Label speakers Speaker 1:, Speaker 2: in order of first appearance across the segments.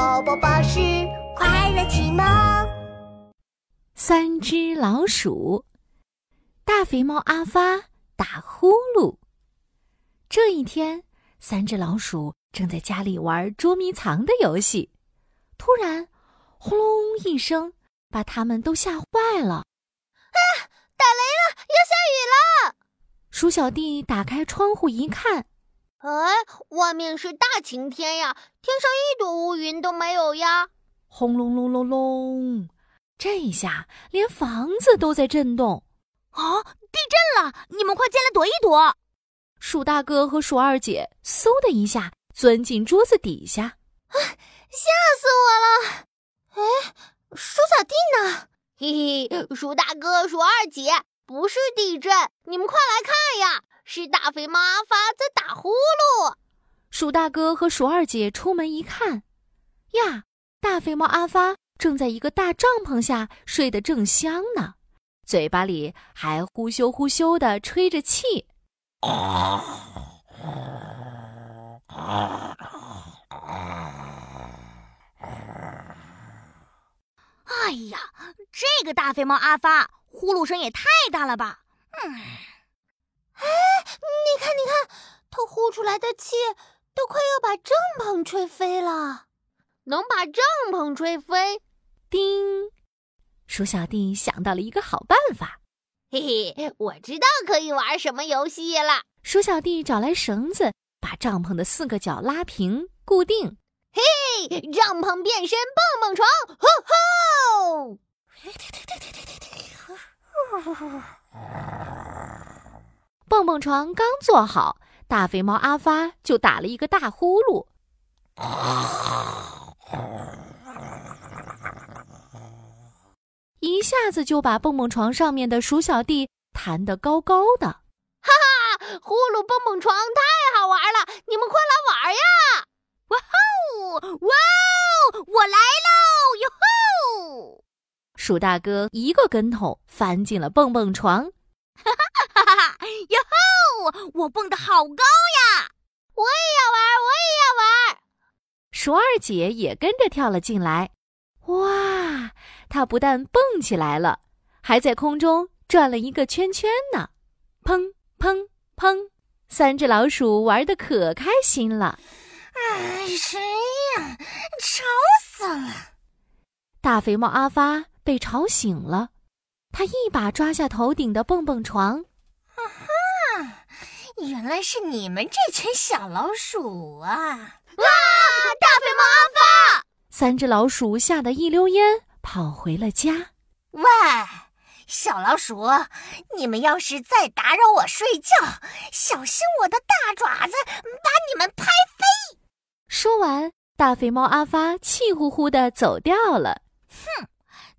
Speaker 1: 宝宝巴士快乐启蒙。
Speaker 2: 三只老鼠，大肥猫阿发打呼噜。这一天，三只老鼠正在家里玩捉迷藏的游戏，突然，轰隆一声，把他们都吓坏了。
Speaker 1: 哎呀，打雷了，要下雨了！
Speaker 2: 鼠小弟打开窗户一看。
Speaker 1: 哎，外面是大晴天呀，天上一朵乌云都没有呀！
Speaker 2: 轰隆隆隆隆，这一下连房子都在震动。
Speaker 3: 啊，地震了！你们快进来躲一躲！
Speaker 2: 鼠大哥和鼠二姐嗖的一下钻进桌子底下，啊，
Speaker 1: 吓死我了！哎，鼠小弟呢？嘿嘿，鼠大哥、鼠二姐，不是地震，你们快来看呀！是大肥猫阿发在打呼噜。
Speaker 2: 鼠大哥和鼠二姐出门一看，呀，大肥猫阿发正在一个大帐篷下睡得正香呢，嘴巴里还呼咻呼咻的吹着气。
Speaker 3: 哎呀，这个大肥猫阿发呼噜声也太大了吧！嗯。
Speaker 1: 哎，你看，你看，它呼出来的气都快要把帐篷吹飞了。能把帐篷吹飞？
Speaker 2: 叮！鼠小弟想到了一个好办法。
Speaker 1: 嘿嘿，我知道可以玩什么游戏了。
Speaker 2: 鼠小弟找来绳子，把帐篷的四个角拉平固定。
Speaker 1: 嘿，帐篷变身蹦蹦床，
Speaker 2: 吼吼！蹦蹦床刚做好，大肥猫阿发就打了一个大呼噜，一下子就把蹦蹦床上面的鼠小弟弹得高高的。
Speaker 1: 哈哈，呼噜蹦蹦床太好玩了，你们快来玩呀！
Speaker 3: 哇哦，哇哦，我来喽！哟吼！
Speaker 2: 鼠大哥一个跟头翻进了蹦蹦床。
Speaker 3: 我蹦得好高呀！
Speaker 1: 我也要玩，我也要玩。
Speaker 2: 鼠二姐也跟着跳了进来。哇，她不但蹦起来了，还在空中转了一个圈圈呢！砰砰砰，三只老鼠玩的可开心了。
Speaker 3: 哎，谁呀？吵死了！
Speaker 2: 大肥猫阿发被吵醒了。他一把抓下头顶的蹦蹦床！
Speaker 3: 原来是你们这群小老鼠啊！哇！
Speaker 1: 大肥猫阿发，
Speaker 2: 三只老鼠吓得一溜烟跑回了家。
Speaker 3: 喂，小老鼠，你们要是再打扰我睡觉，小心我的大爪子把你们拍飞！
Speaker 2: 说完，大肥猫阿发气呼呼的走掉了。
Speaker 3: 哼，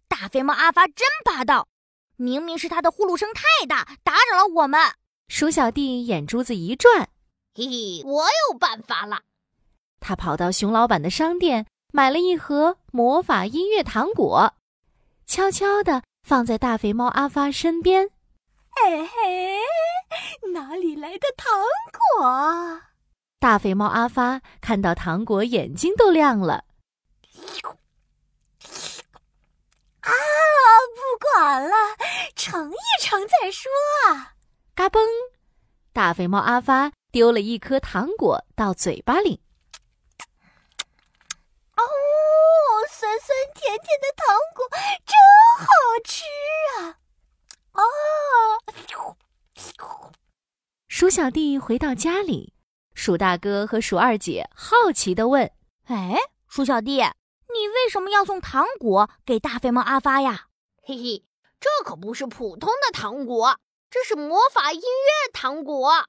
Speaker 3: 大肥猫阿发真霸道！明明是他的呼噜声太大，打扰了我们。
Speaker 2: 鼠小弟眼珠子一转，
Speaker 1: 嘿嘿，我有办法了。
Speaker 2: 他跑到熊老板的商店，买了一盒魔法音乐糖果，悄悄地放在大肥猫阿发身边。
Speaker 3: 嘿嘿，哪里来的糖果？
Speaker 2: 大肥猫阿发看到糖果，眼睛都亮了。
Speaker 3: 啊，不管了。尝一尝再说啊！
Speaker 2: 嘎嘣，大肥猫阿发丢了一颗糖果到嘴巴里。
Speaker 3: 哦，酸酸甜甜的糖果真好吃啊！
Speaker 2: 哦，鼠小弟回到家里，鼠大哥和鼠二姐好奇的问：“
Speaker 3: 哎，鼠小弟，你为什么要送糖果给大肥猫阿发呀？”
Speaker 1: 嘿嘿。这可不是普通的糖果，这是魔法音乐糖果。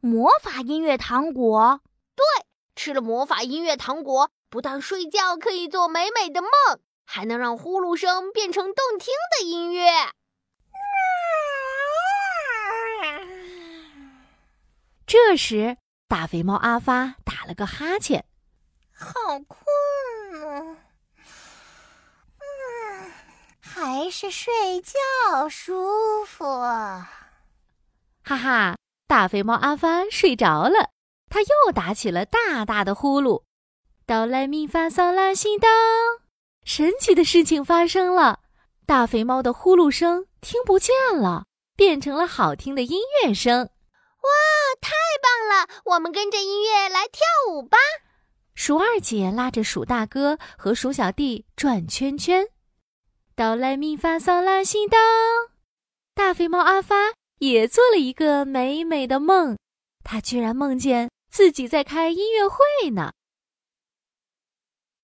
Speaker 3: 魔法音乐糖果，
Speaker 1: 对，吃了魔法音乐糖果，不但睡觉可以做美美的梦，还能让呼噜声变成动听的音乐。
Speaker 2: 这时，大肥猫阿发打了个哈欠，
Speaker 3: 好困啊。还是睡觉舒服。哈
Speaker 2: 哈，大肥猫阿发睡着了，他又打起了大大的呼噜。哆来咪发嗦拉西哆。神奇的事情发生了，大肥猫的呼噜声听不见了，变成了好听的音乐声。
Speaker 1: 哇，太棒了！我们跟着音乐来跳舞吧。
Speaker 2: 鼠二姐拉着鼠大哥和鼠小弟转圈圈，哆来咪发嗦拉西哆。大肥猫阿发也做了一个美美的梦，他居然梦见自己在开音乐会呢。